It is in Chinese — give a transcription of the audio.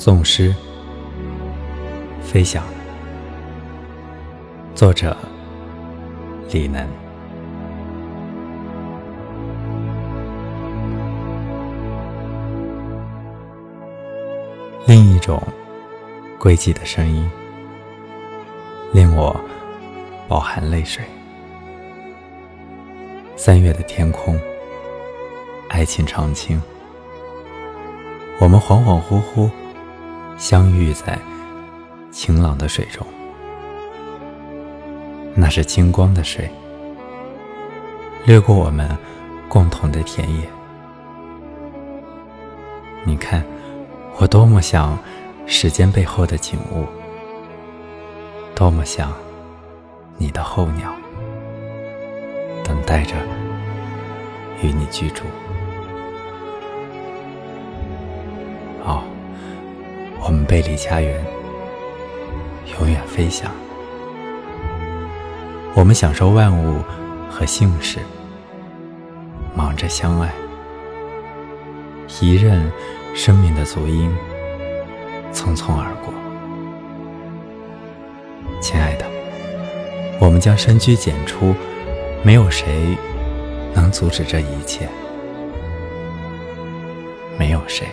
宋诗《飞翔》，作者李楠。另一种归寂的声音，令我饱含泪水。三月的天空，爱情长青，我们恍恍惚惚。相遇在晴朗的水中，那是金光的水，掠过我们共同的田野。你看，我多么像时间背后的景物，多么像你的候鸟，等待着与你居住。好我们背离家园，永远飞翔。我们享受万物和幸事，忙着相爱。一任生命的足音，匆匆而过。亲爱的，我们将深居简出，没有谁能阻止这一切，没有谁。